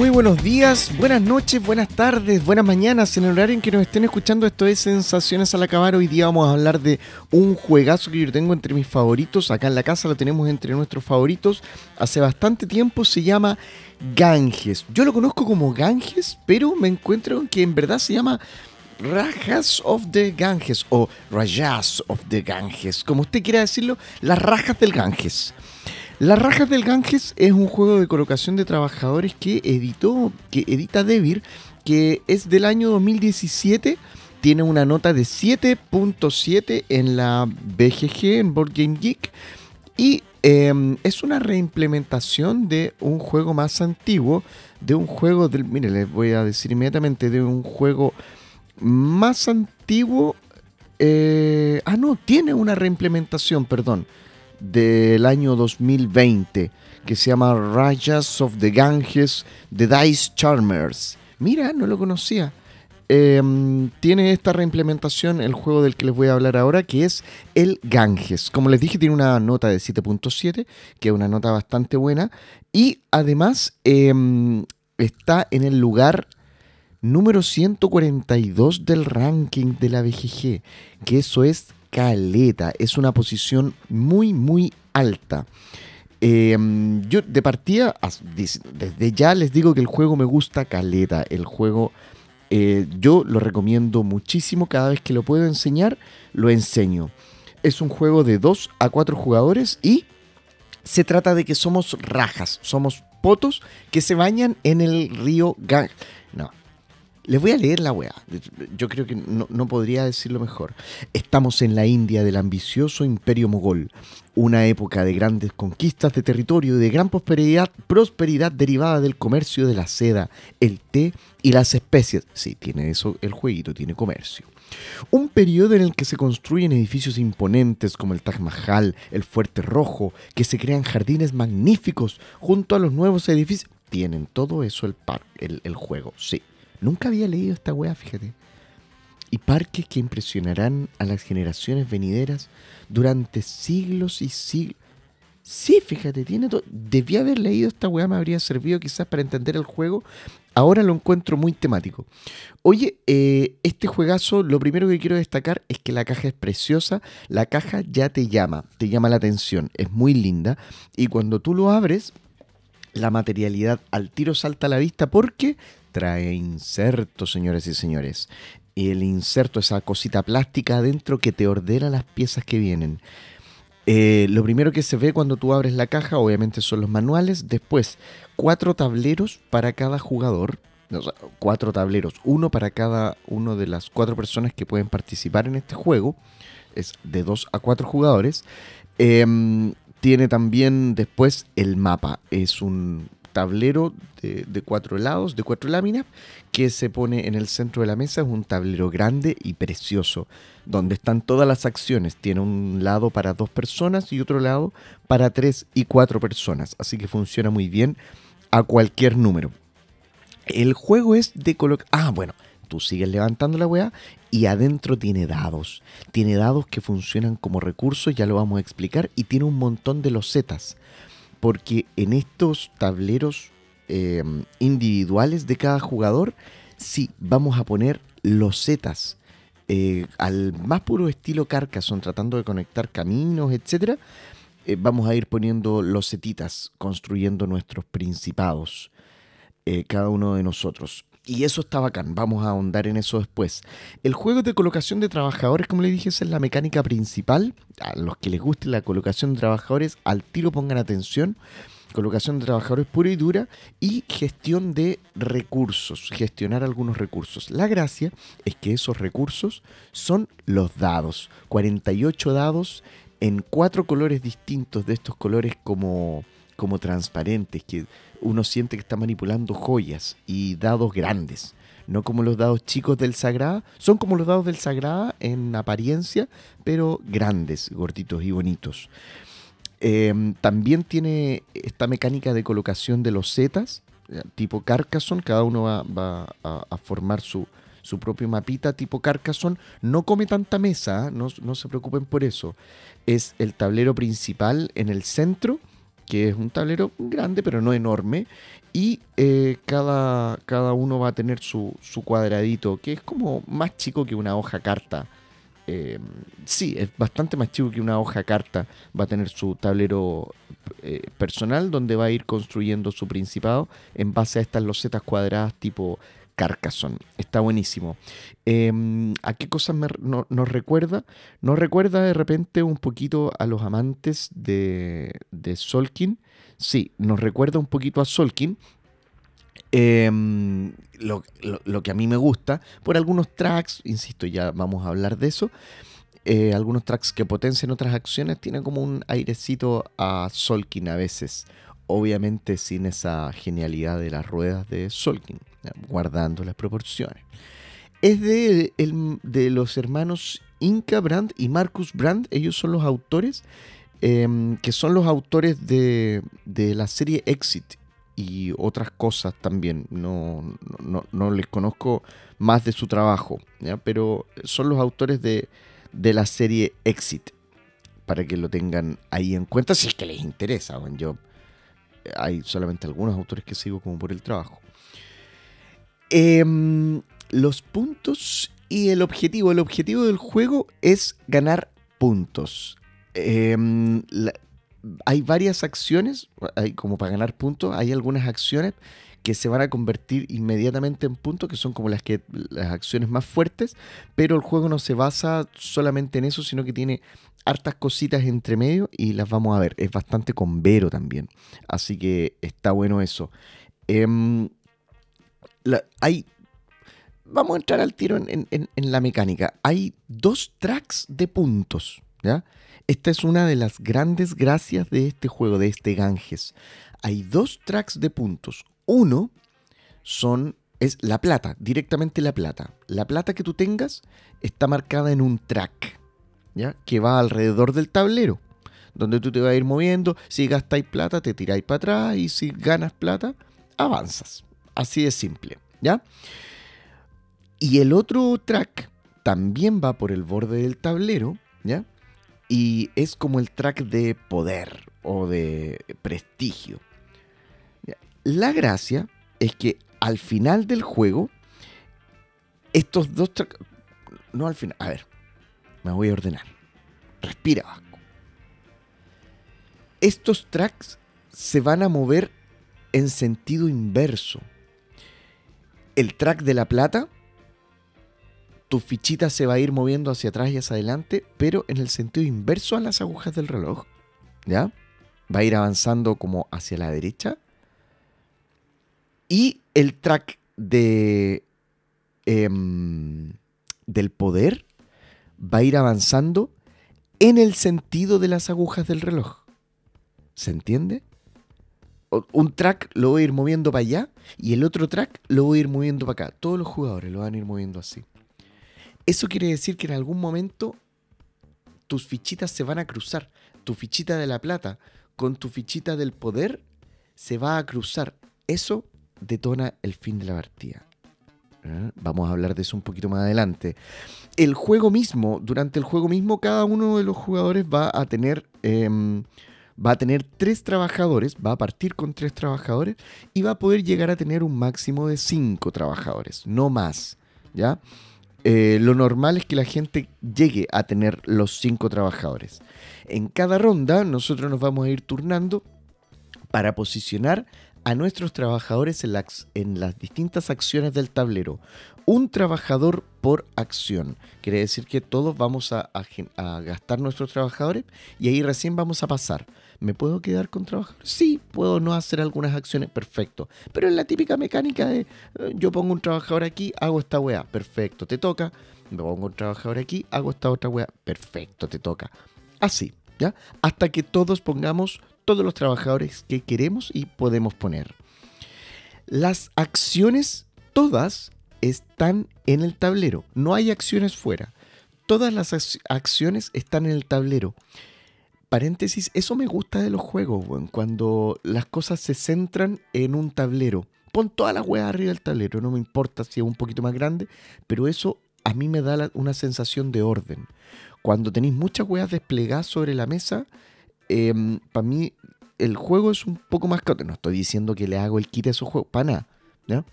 Muy buenos días, buenas noches, buenas tardes, buenas mañanas. En el horario en que nos estén escuchando, esto es Sensaciones al Acabar. Hoy día vamos a hablar de un juegazo que yo tengo entre mis favoritos. Acá en la casa lo tenemos entre nuestros favoritos. Hace bastante tiempo se llama Ganges. Yo lo conozco como Ganges, pero me encuentro que en verdad se llama Rajas of the Ganges o Rajas of the Ganges, como usted quiera decirlo, las rajas del Ganges. Las Rajas del Ganges es un juego de colocación de trabajadores que editó, que edita Devir, que es del año 2017. Tiene una nota de 7.7 en la BGG, en Board Game Geek. Y em, es una reimplementación de un juego más antiguo, de un juego del. Mire, les voy a decir inmediatamente, de un juego más antiguo. Eh, ah, no, tiene una reimplementación, perdón del año 2020 que se llama Rajas of the Ganges, The Dice Charmers. Mira, no lo conocía. Em, tiene esta reimplementación el juego del que les voy a hablar ahora, que es el Ganges. Como les dije, tiene una nota de 7.7, que es una nota bastante buena. Y además em, está en el lugar número 142 del ranking de la BGG, que eso es caleta. Es una posición muy, muy alta. Em, yo de partida, desde ya les digo que el juego me gusta caleta. El juego eh, yo lo recomiendo muchísimo. Cada vez que lo puedo enseñar, lo enseño. Es un juego de 2 a 4 jugadores y se trata de que somos rajas, somos potos que se bañan en el río Gang. No, les voy a leer la weá. Yo creo que no, podría decirlo mejor. Estamos en la India del ambicioso imperio mogol, una época de grandes conquistas de territorio y de gran prosperidad, prosperidad derivada del comercio de la seda, el té y las especies. Sí, tiene eso el jueguito, tiene comercio. Un periodo en el que se construyen edificios imponentes como el Taj Mahal, el Fuerte Rojo, que se crean jardines magníficos junto a los nuevos edificios. Tienen todo eso el, par, el juego, sí. Nunca había leído esta weá, fíjate. Y parques que impresionarán a las generaciones venideras durante siglos y siglos. Sí, fíjate, tiene todo. Debía haber leído esta weá, me habría servido quizás para entender el juego. Ahora lo encuentro muy temático. Oye, eh, este juegazo, lo primero que quiero destacar es que la caja es preciosa. La caja ya te llama, te llama la atención. Es muy linda. Y cuando tú lo abres, la materialidad al tiro salta a la vista porque trae inserto, señores y señores. Y el inserto, esa cosita plástica adentro que te ordena las piezas que vienen. Eh, lo primero que se ve cuando tú abres la caja, obviamente, son los manuales. Después, cuatro tableros para cada jugador. cuatro tableros, uno para cada uno de las cuatro personas que pueden participar en este juego. Es de dos a cuatro jugadores. Em, tiene también después el mapa. Es un tablero de, cuatro lados, de cuatro láminas, que se pone en el centro de la mesa. Es un tablero grande y precioso, donde están todas las acciones. Tiene un lado para dos personas y otro lado para tres y cuatro personas. Así que funciona muy bien a cualquier número. El juego es de colocar... Ah, bueno, tú sigues levantando la weá y adentro tiene dados. Tiene dados que funcionan como recursos, ya lo vamos a explicar, y tiene un montón de losetas porque en estos tableros eh, individuales de cada jugador, sí, vamos a poner losetas eh, al más puro estilo Carcassonne, tratando de conectar caminos, etc. Eh, vamos a ir poniendo losetitas, construyendo nuestros principados, cada uno de nosotros. Y eso está bacán, vamos a ahondar en eso después. El juego de colocación de trabajadores, como le dije, esa es la mecánica principal. A los que les guste la colocación de trabajadores, al tiro pongan atención. Colocación de trabajadores pura y dura y gestión de recursos, gestionar algunos recursos. La gracia es que esos recursos son los dados. 48 dados en cuatro colores distintos de estos colores como, como transparentes, que uno siente que está manipulando joyas y dados grandes. No como los dados chicos del Sagrada. Son como los dados del Sagrada en apariencia, pero grandes, gorditos y bonitos. Em, también tiene esta mecánica de colocación de los zetas, eh, tipo Carcassonne. Cada uno va, a, formar su, su propio mapita tipo Carcassonne. No come tanta mesa, ¿eh? no, no se preocupen por eso. Es el tablero principal en el centro que es un tablero grande pero no enorme. Y eh, cada, cada, uno va a tener su, cuadradito, que es como más chico que una hoja carta. Eh, sí, es bastante más chico que una hoja carta. Va a tener su tablero eh, personal donde va a ir construyendo su principado en base a estas losetas cuadradas tipo Carcassonne. Está buenísimo. Em, ¿A qué cosas nos recuerda? Nos recuerda de repente un poquito a los amantes de, de Solkin. Sí, nos recuerda un poquito a Solkin. Em, lo, que a mí me gusta, por algunos tracks, insisto, ya vamos a hablar de eso. Eh, algunos tracks que potencian otras acciones tienen como un airecito a Solkin a veces obviamente sin esa genialidad de las ruedas de Solkin, guardando las proporciones. Es de, de los hermanos Inca Brand y Marcus Brand, ellos son los autores, em, que son los autores de, la serie Exit y otras cosas también. No, no, les conozco más de su trabajo, pero son los autores de, de, la serie Exit, para que lo tengan ahí en cuenta si es que les interesa. Yo hay solamente algunos autores que sigo como por el trabajo. Em, los puntos y el objetivo. El objetivo del juego es ganar puntos. Em, hay varias acciones, como para ganar puntos, hay algunas acciones que se van a convertir inmediatamente en puntos, que son como las, que, las acciones más fuertes, pero el juego no se basa solamente en eso, sino que tiene hartas cositas entre medio y las vamos a ver. Es bastante con Vero también. Así que está bueno eso. Hay. Vamos a entrar al tiro en, la mecánica. Hay dos tracks de puntos. ¿ya? Esta es una de las grandes gracias de este juego, de este Ganges. Hay dos tracks de puntos. Uno son es la plata, directamente la plata. La plata que tú tengas está marcada en un track que va alrededor del tablero, donde tú te vas a ir moviendo. Si gastáis plata, te tiráis para atrás y si ganas plata, avanzas. Así de simple, ¿ya? Y el otro track también va por el borde del tablero, ¿ya? Y es como el track de poder o de prestigio. La gracia es que al final del juego, estos dos tracks... No al final, a ver, me voy a ordenar. Respira, Vasco. Estos tracks se van a mover en sentido inverso. El track de la plata, tu fichita se va a ir moviendo hacia atrás y hacia adelante, pero en el sentido inverso a las agujas del reloj. ¿Ya? Va a ir avanzando como hacia la derecha. Y el track de. Em, del poder va a ir avanzando en el sentido de las agujas del reloj. ¿Se entiende? Un track lo voy a ir moviendo para allá y el otro track lo voy a ir moviendo para acá. Todos los jugadores lo van a ir moviendo así. Eso quiere decir que en algún momento tus fichitas se van a cruzar. Tu fichita de la plata con tu fichita del poder se va a cruzar. Eso detona el fin de la partida. ¿eh? Vamos a hablar de eso un poquito más adelante. El juego mismo, durante el juego mismo, cada uno de los jugadores va a tener. Em, va a tener tres trabajadores, va a partir con tres trabajadores y va a poder llegar a tener un máximo de cinco trabajadores, no más. ¿Ya? Eh, lo normal es que la gente llegue a tener los cinco trabajadores. En cada ronda nosotros nos vamos a ir turnando para posicionar a nuestros trabajadores en, en, las distintas acciones del tablero. Un trabajador por acción. Quiere decir que todos vamos a, gastar nuestros trabajadores y ahí recién vamos a pasar. ¿Me puedo quedar con trabajadores? Sí, puedo no hacer algunas acciones, perfecto. Pero es la típica mecánica de eh, yo pongo un trabajador aquí, hago esta weá, perfecto, te toca. Me pongo un trabajador aquí, hago esta otra weá, perfecto, te toca. Así, ¿ya? Hasta que todos pongamos todos los trabajadores que queremos y podemos poner. Las acciones, todas, están en el tablero. No hay acciones fuera. Todas las acciones están en el tablero. Paréntesis, eso me gusta de los juegos, cuando las cosas se centran en un tablero. Pon todas las weas arriba del tablero, no me importa si es un poquito más grande, pero eso a mí me da una sensación de orden. Cuando tenéis muchas weas desplegadas sobre la mesa, Em, para mí el juego es un poco más caótico. No estoy diciendo que le hago el kit a esos juegos, para nada. ¿ya?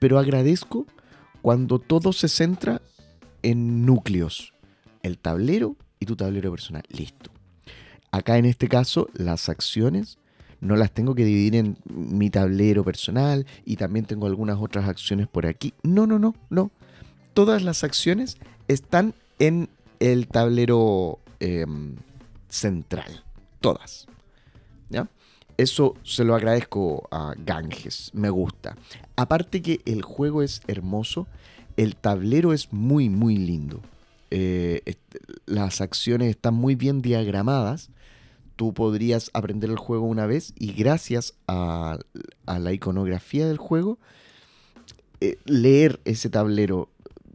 Pero agradezco cuando todo se centra en núcleos. El tablero y tu tablero personal. Listo. Acá en este caso, las acciones no las tengo que dividir en mi tablero personal y también tengo algunas otras acciones por aquí. No, no, no, no. Todas las acciones están en el tablero em, central. Todas. ¿Ya? Eso se lo agradezco a Ganges. Me gusta. Aparte que el juego es hermoso, el tablero es muy, muy lindo. Eh, las acciones están muy bien diagramadas. Tú podrías aprender el juego una vez y gracias a, la iconografía del juego, eh, leer ese tablero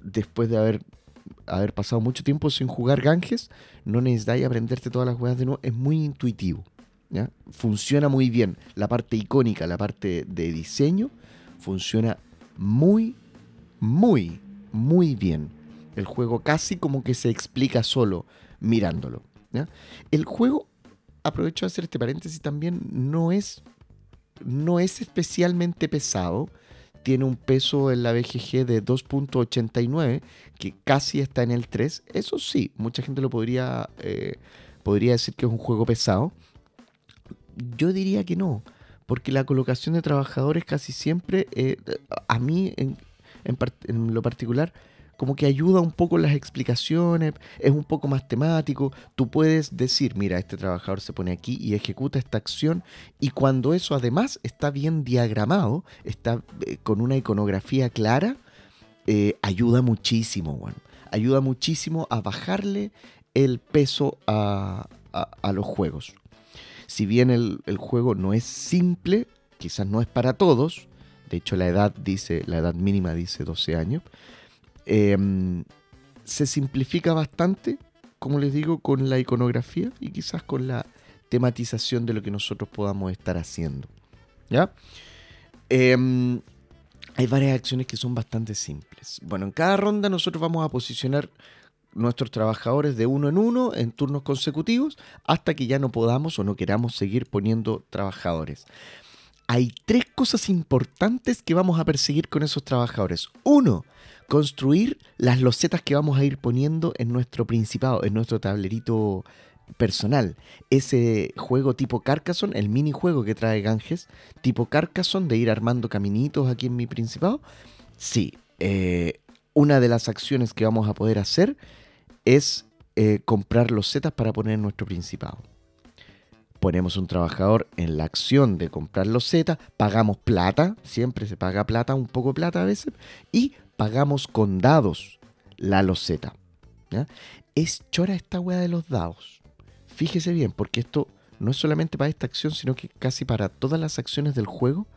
después de haber, pasado mucho tiempo sin jugar Ganges, no necesitáis aprenderte todas las jugadas de nuevo, es muy intuitivo. Funciona muy bien. La parte icónica, la parte de diseño, funciona muy, muy, muy bien. El juego casi como que se explica solo mirándolo. El juego, aprovecho de hacer este paréntesis también, no es, no es especialmente pesado. Tiene un peso en la BGG de 2.89, que casi está en el 3. Eso sí, mucha gente lo podría, eh, podría decir que es un juego pesado. Yo diría que no, porque la colocación de trabajadores casi siempre, eh, a mí en, en lo particular, como que ayuda un poco las explicaciones, es un poco más temático. Tú puedes decir, mira, este trabajador se pone aquí y ejecuta esta acción y cuando eso además está bien diagramado, está eh, con una iconografía clara, eh, ayuda muchísimo, bueno. ayuda muchísimo a bajarle el peso a, los juegos. Si bien el, el juego no es simple, quizás no es para todos, de hecho la edad dice, la edad mínima dice 12 años, Em, se simplifica bastante, como les digo, con la iconografía y quizás con la tematización de lo que nosotros podamos estar haciendo. ¿Ya? Em, hay varias acciones que son bastante simples. Bueno, en cada ronda nosotros vamos a posicionar nuestros trabajadores de uno en uno en turnos consecutivos hasta que ya no podamos o no queramos seguir poniendo trabajadores. Hay tres cosas importantes que vamos a perseguir con esos trabajadores. Uno, construir las losetas que vamos a ir poniendo en nuestro principado, en nuestro tablerito personal. Ese juego tipo Carcassonne, el minijuego que trae Ganges, tipo Carcassonne, de ir armando caminitos aquí en mi principado. Sí, eh, una de las acciones que vamos a poder hacer es eh, comprar losetas para poner en nuestro principado. Ponemos un trabajador en la acción de comprar losetas, pagamos plata, siempre se paga plata, un poco de plata a veces, y pagamos con dados la loseta. Es chora esta weá de los dados. Fíjese bien, porque esto no es solamente para esta acción, sino que casi para todas las acciones del juego.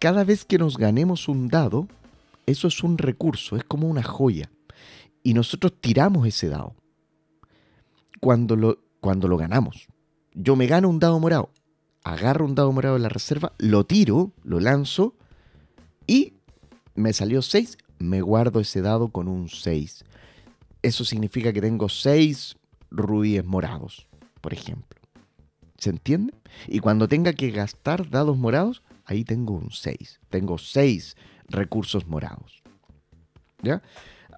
Cada vez que nos ganemos un dado, eso es un recurso, es como una joya. Y nosotros tiramos ese dado. Cuando lo, cuando lo ganamos. Yo me gano un dado morado, agarro un dado morado en la reserva, lo tiro, lo lanzo y me salió 6, me guardo ese dado con un 6. Eso significa que tengo 6 rubíes morados, por ejemplo. ¿Se entiende? Y cuando tenga que gastar dados morados, ahí tengo un 6. Tengo 6 recursos morados. ¿Ya?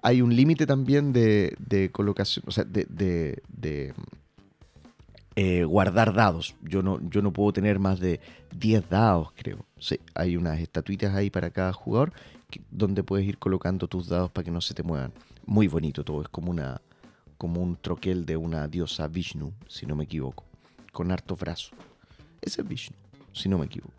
Hay un límite también de, colocación, o sea, de, eh, guardar dados. Yo no, yo no puedo tener más de 10 dados, creo. Sí, hay unas estatuitas ahí para cada jugador donde puedes ir colocando tus dados para que no se te muevan. Muy bonito todo, es como una como un troquel de una diosa Vishnu, si no me equivoco, con harto brazo. Ese es Vishnu, si no me equivoco.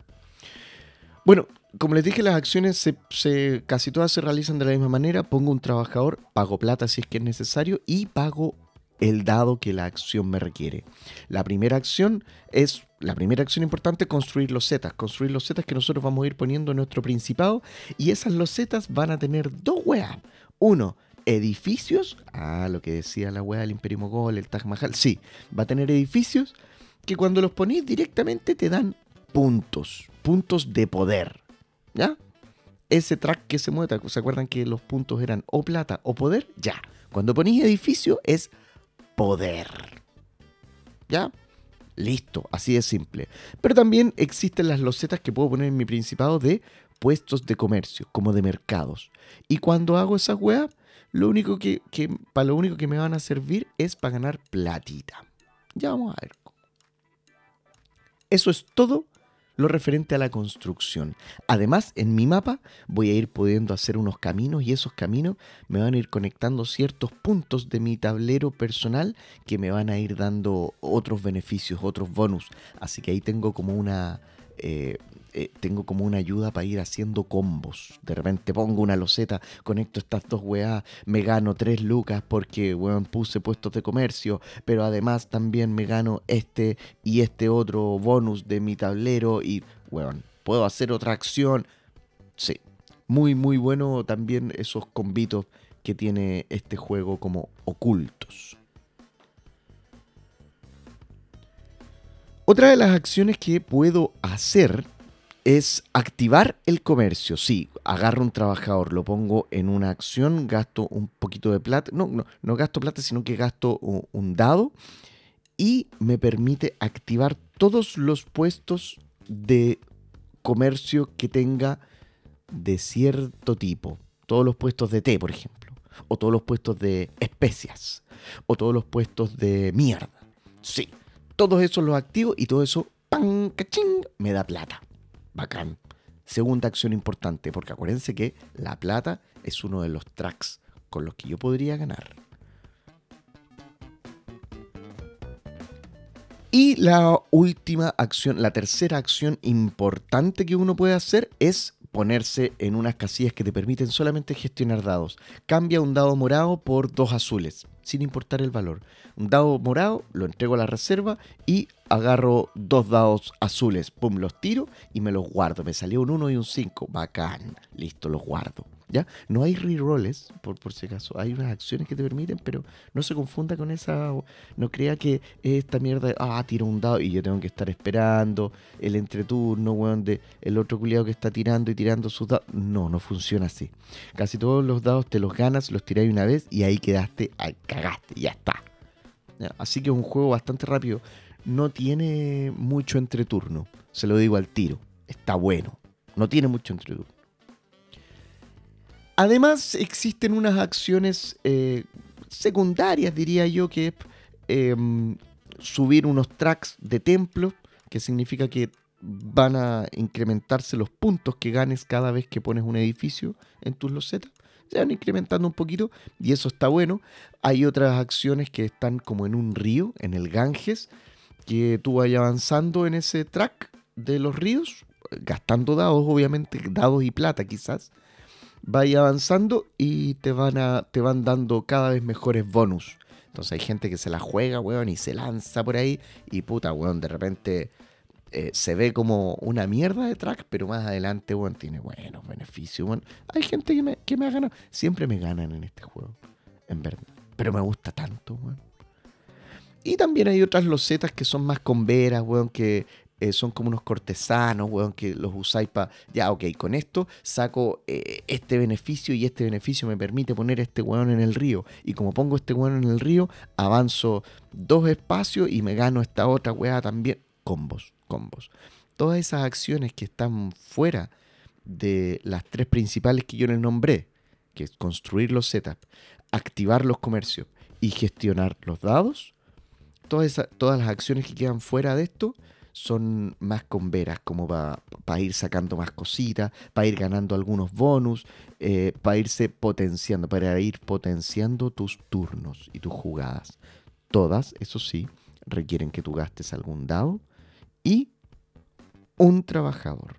Bueno, como les dije, las acciones se, casi todas se realizan de la misma manera. Pongo un trabajador, pago plata si es que es necesario y pago el dado que la acción me requiere. La primera acción es, la primera acción importante, construir los losetas. Construir los losetas que nosotros vamos a ir poniendo en nuestro principado. Y esas losetas van a tener dos weas. Uno, edificios. Ah, lo que decía la wea del Imperio Mogol, el Taj Mahal. Sí, va a tener edificios que cuando los ponéis directamente te dan puntos. Puntos de poder. ¿Ya? Ese track que se mueve, ¿se acuerdan que los puntos eran o plata o poder? Ya. Cuando ponéis edificio es poder. ¿Ya? Listo, así de simple. Pero también existen las losetas que puedo poner en mi principado de puestos de comercio, como de mercados. Y cuando hago esas weas, lo único que, para lo único que me van a servir es para ganar platita. Ya vamos a ver. Eso es todo lo referente a la construcción. Además, en mi mapa voy a ir pudiendo hacer unos caminos y esos caminos me van a ir conectando ciertos puntos de mi tablero personal que me van a ir dando otros beneficios, otros bonus. Así que ahí tengo como una, eh, eh, tengo como una ayuda para ir haciendo combos. De repente pongo una loseta, conecto estas dos weas, me gano tres lucas porque weón puse puestos de comercio, pero además también me gano este y este otro bonus de mi tablero y weón, puedo hacer otra acción. Sí, muy muy bueno también esos combitos que tiene este juego como ocultos. Otra de las acciones que puedo hacer es activar el comercio. Sí, agarro un trabajador, lo pongo en una acción, gasto un poquito de plata. No, no, no gasto plata, sino que gasto un dado y me permite activar todos los puestos de comercio que tenga de cierto tipo. Todos los puestos de té, por ejemplo. O todos los puestos de especias. O todos los puestos de mierda. Sí, todos esos los activo y todo eso, ¡pam! ¡caching! me da plata. Bacán. Segunda acción importante, porque acuérdense que la plata es uno de los tracks con los que yo podría ganar. Y la última acción, la tercera acción importante que uno puede hacer es ponerse en unas casillas que te permiten solamente gestionar dados. Cambia un dado morado por dos azules, sin importar el valor. Un dado morado lo entrego a la reserva y agarro dos dados azules. Pum, los tiro y me los guardo. Me salió un 1 y un 5. Bacán. Listo, los guardo. ¿Ya? No hay rerolls, por, por si acaso. Hay unas acciones que te permiten, pero no se confunda con esa. No crea que esta mierda. Ah, tiro un dado y yo tengo que estar esperando el entreturno, weón, de el otro culiado que está tirando y tirando sus dados. No, no funciona así. Casi todos los dados te los ganas, los tiráis una vez y ahí quedaste, cagaste, ya está. Así que es un juego bastante rápido. No tiene mucho entreturno. Se lo digo al tiro. Está bueno. No tiene mucho entreturno. Además, existen unas acciones eh, secundarias, diría yo, que es em, subir unos tracks de templo, que significa que van a incrementarse los puntos que ganes cada vez que pones un edificio en tus losetas. Se van incrementando un poquito y eso está bueno. Hay otras acciones que están como en un río, en el Ganges, que tú vayas avanzando en ese track de los ríos, gastando dados, obviamente, dados y plata quizás vaya avanzando y te van, a, te van dando cada vez mejores bonus. Entonces hay gente que se la juega, weón, y se lanza por ahí y puta, weón, de repente eh, se ve como una mierda de track, pero más adelante, weón, tiene buenos beneficios, weón. Hay gente que me, que me ha ganado. Siempre me ganan en este juego, en verdad. Pero me gusta tanto, weón. Y también hay otras losetas que son más con veras, weón, que eh, son como unos cortesanos, weón, que los usáis para, ya, ok, con esto saco eh, este beneficio y este beneficio me permite poner este weón en el río. Y como pongo este weón en el río, avanzo dos espacios y me gano esta otra weá también. Combos, combos. Todas esas acciones que están fuera de las tres principales que yo les nombré, que es construir los setups, activar los comercios y gestionar los dados, todas, las acciones que quedan fuera de esto, son más con veras, como para ir sacando más cositas, para ir ganando algunos bonus, eh, para irse potenciando, para ir potenciando tus turnos y tus jugadas. Todas, eso sí, requieren que tú gastes algún dado y un trabajador.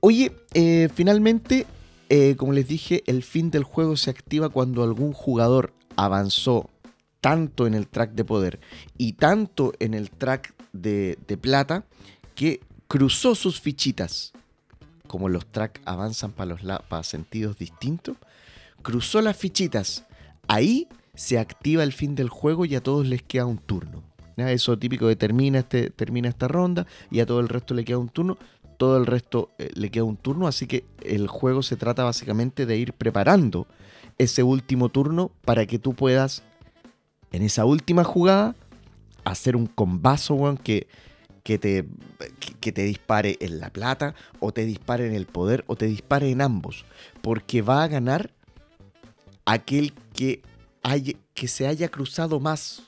Oye, eh, finalmente, eh, como les dije, el fin del juego se activa cuando algún jugador avanzó tanto en el track de poder y tanto en el track de, plata que cruzó sus fichitas. Como los tracks avanzan para, los sentidos distintos, cruzó las fichitas. Ahí se activa el fin del juego y a todos les queda un turno. Eso típico de termina, este, termina esta ronda y a todo el resto le queda un turno. Todo el resto eh, le queda un turno, así que el juego se trata básicamente de ir preparando ese último turno para que tú puedas, en esa última jugada, hacer un combazo, weón, que, que, te, que te dispare en la plata, o te dispare en el poder, o te dispare en ambos. Porque va a ganar aquel que, haya, que se haya cruzado más.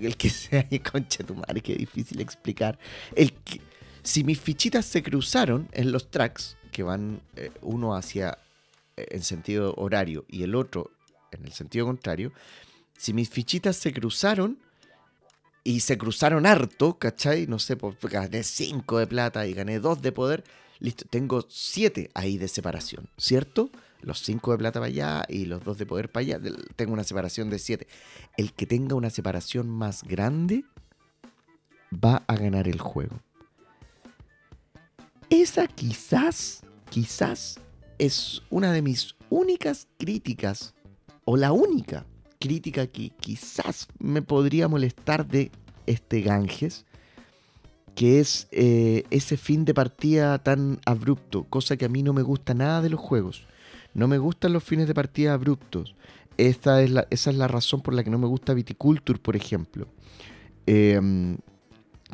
El que se haya, concha tu madre, qué difícil explicar. El que, si mis fichitas se cruzaron en los tracks, que van eh, uno hacia eh, en sentido horario y el otro en el sentido contrario, si mis fichitas se cruzaron y se cruzaron harto, ¿cachai? No sé, pues gané 5 de plata y gané 2 de poder, listo, tengo 7 ahí de separación, ¿cierto? Los 5 de plata para allá y los 2 de poder para allá, tengo una separación de 7. El que tenga una separación más grande va a ganar el juego. Esa quizás, quizás es una de mis únicas críticas, o la única crítica que quizás me podría molestar de este Ganges, que es eh, ese fin de partida tan abrupto, cosa que a mí no me gusta nada de los juegos. No me gustan los fines de partida abruptos. Esta es la, esa es la razón por la que no me gusta Viticulture, por ejemplo. Em,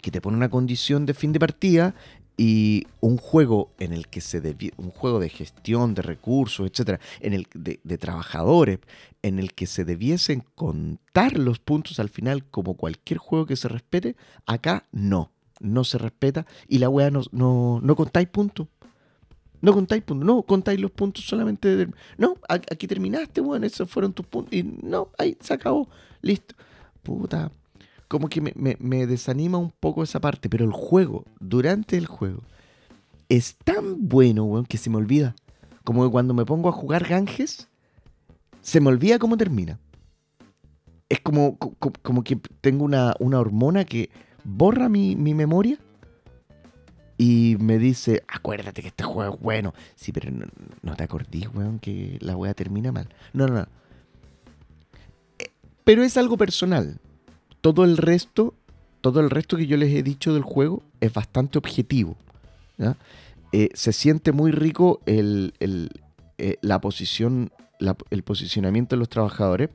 que te pone una condición de fin de partida y un juego en el que se un juego de gestión de recursos, etcétera, en el de, trabajadores, en el que se debiesen contar los puntos al final como cualquier juego que se respete, acá no, no se respeta y la wea no, no, contáis puntos. No contáis puntos, no contáis los puntos solamente de, no, aquí terminaste, bueno, esos fueron tus puntos y no, ahí se acabó, listo. Puta, como que me, desanima un poco esa parte, pero el juego, durante el juego, es tan bueno, weón, que se me olvida. Como que cuando me pongo a jugar Ganges, se me olvida cómo termina. Es como, como, que tengo una, hormona que borra mi, memoria y me dice, acuérdate que este juego es bueno. Sí, pero no, te acordís, weón, que la wea termina mal. No, no, no. Eh, pero es algo personal todo el resto, todo el resto que yo les he dicho del juego es bastante objetivo. Eh, se siente muy rico el, eh, la posición, el posicionamiento de los trabajadores.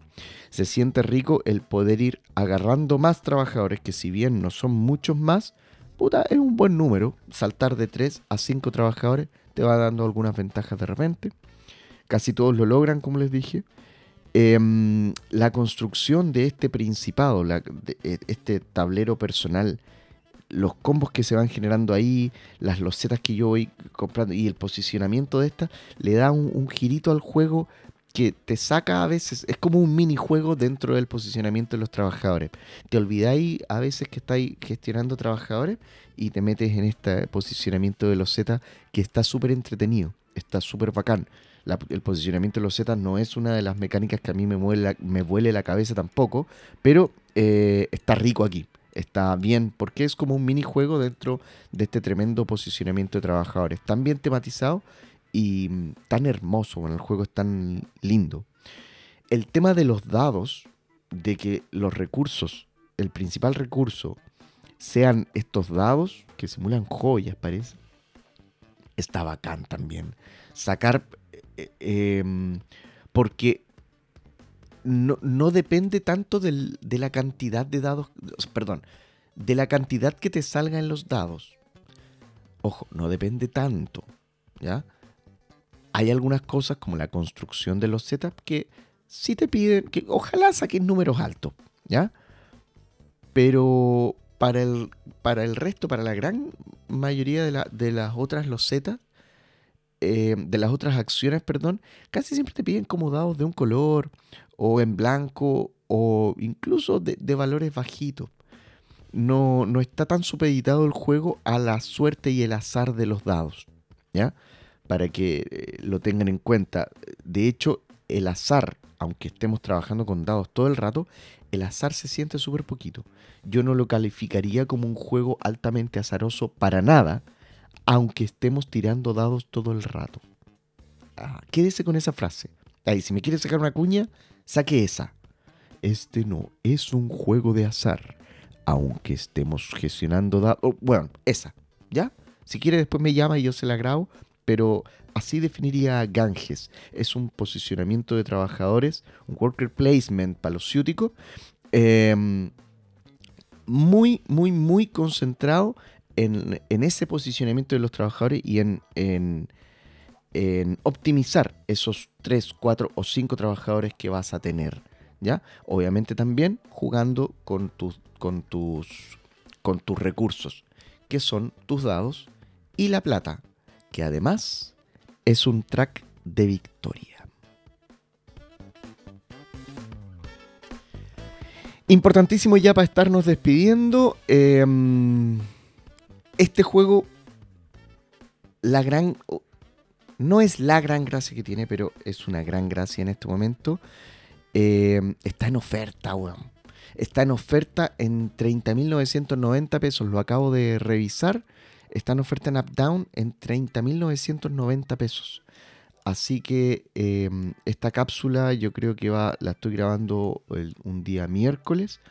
Se siente rico el poder ir agarrando más trabajadores, que si bien no son muchos más, puta, es un buen número. Saltar de 3 a 5 trabajadores te va dando algunas ventajas de repente. Casi todos lo logran, como les dije. Em, la construcción de este principado, e, este tablero personal, los combos que se van generando ahí, las losetas que yo voy comprando y el posicionamiento de esta, le da un, girito al juego que te saca a veces, es como un minijuego dentro del posicionamiento de los trabajadores. Te olvidáis a veces que estáis gestionando trabajadores y te metes en este posicionamiento de losetas que está súper entretenido, está súper bacán el posicionamiento de los Z no es una de las mecánicas que a mí me, muele la, me vuele la cabeza tampoco, pero eh, está rico aquí. Está bien, porque es como un minijuego dentro de este tremendo posicionamiento de trabajadores. Tan bien tematizado y mm, tan hermoso, bueno, el juego es tan lindo. El tema de los dados, de que los recursos, el principal recurso, sean estos dados que simulan joyas, parece. Está bacán también. Sacar eh, em, porque no, depende tanto de la cantidad de dados, perdón, de la cantidad que te salga en los dados. Ojo, no depende tanto, ¿ya? Hay algunas cosas como la construcción de los setups que sí te piden que ojalá saquen números altos, ¿ya? Pero para el, para el resto, para la gran mayoría de, de las otras losetas, eh, de las otras acciones, perdón, casi siempre te piden como dados de un color o en blanco o incluso de, valores bajitos. No, no, está tan supeditado el juego a la suerte y el azar de los dados, ¿ya? Para que eh, lo tengan en cuenta. De hecho, el azar, aunque estemos trabajando con dados todo el rato, el azar se siente súper poquito. Yo no lo calificaría como un juego altamente azaroso para nada, aunque estemos tirando dados todo el rato. Ah, quédese con esa frase. Ahí, si me quiere sacar una cuña, saque esa. Este no es un juego de azar, aunque estemos gestionando dados. Oh, bueno, esa, ¿ya? Si quiere después me llama y yo se la grabo pero así definiría Ganges. Es un posicionamiento de trabajadores, un worker placement palociútico, em, muy, muy, muy concentrado en, ese posicionamiento de los trabajadores y en, en, optimizar esos 3, 4 o 5 trabajadores que vas a tener. ¿ya? Obviamente también jugando con tus, con tus, con tus recursos, que son tus dados y la plata, que además es un track de victoria. Importantísimo ya para estarnos despidiendo. Em, este juego, la gran... No es la gran gracia que tiene, pero es una gran gracia en este momento. Em, está en oferta, weón. Está en oferta en 30.990 pesos. Lo acabo de revisar. Está en oferta en UpDown en 30.990 pesos. Así que em, esta cápsula yo creo que va, la estoy grabando un día miércoles,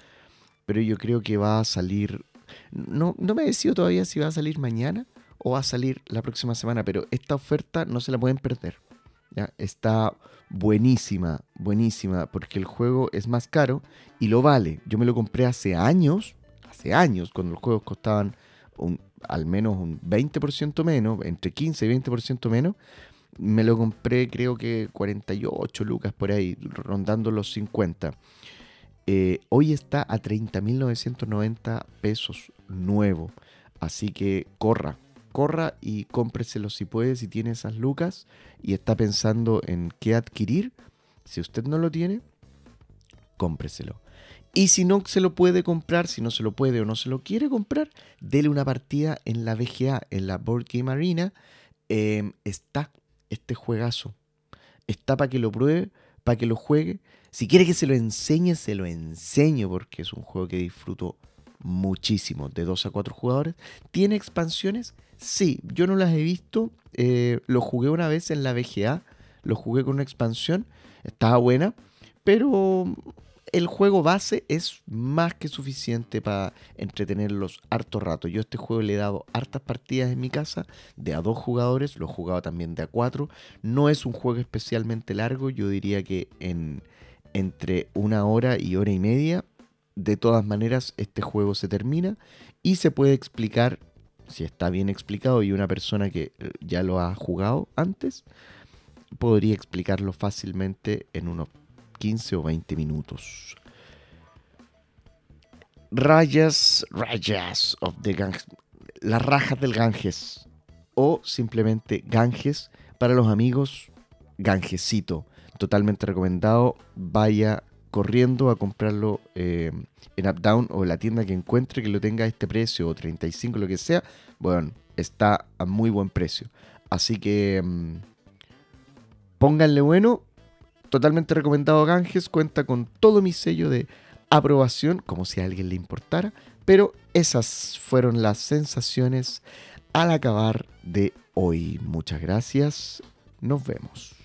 pero yo creo que va a salir, no, no me he decidido todavía si va a salir mañana o va a salir la próxima semana, pero esta oferta no se la pueden perder. Está buenísima, buenísima, porque el juego es más caro y lo vale. Yo me lo compré hace años, hace años, cuando los juegos costaban al menos un 20% menos, entre 15 y 20% menos, me lo compré creo que 48 lucas por ahí, rondando los 50. Eh, hoy está a 30.990 pesos nuevo. Así que corra, corra y cómpreselo si puede, si tiene esas lucas y está pensando en qué adquirir. Si usted no lo tiene, cómpreselo. Y si no se lo puede comprar, si no se lo puede o no se lo quiere comprar, dele una partida en la VGA, en la Board Game Arena. Em, está este juegazo. Está para que lo pruebe, para que lo juegue. Si quiere que se lo enseñe, se lo enseño porque es un juego que disfruto muchísimo, de 2 a 4 jugadores. ¿Tiene expansiones? Sí, yo no las he visto. Eh, lo jugué una vez en la VGA, lo jugué con una expansión, estaba buena, pero el juego base es más que suficiente para entretenerlos harto rato. Yo a este juego le he dado hartas partidas en mi casa, de a dos jugadores, lo he jugado también de a cuatro. No es un juego especialmente largo, yo diría que en entre una hora y hora y media. De todas maneras, este juego se termina y se puede explicar, si está bien explicado y una persona que eh, ya lo ha jugado antes, podría explicarlo fácilmente en unos 15 o 20 minutos. Rayas, rayas of the Ganges, las rajas del Ganges o simplemente Ganges para los amigos Gangesito. Totalmente recomendado. Vaya corriendo a comprarlo eh, en Updown o la tienda que encuentre que lo tenga a este precio o 35, lo que sea. Bueno, está a muy buen precio. Así que mm, pónganle bueno Totalmente recomendado Ganges, cuenta con todo mi sello de aprobación, como si a alguien le importara, pero esas fueron las sensaciones al acabar de hoy. Muchas gracias, nos vemos.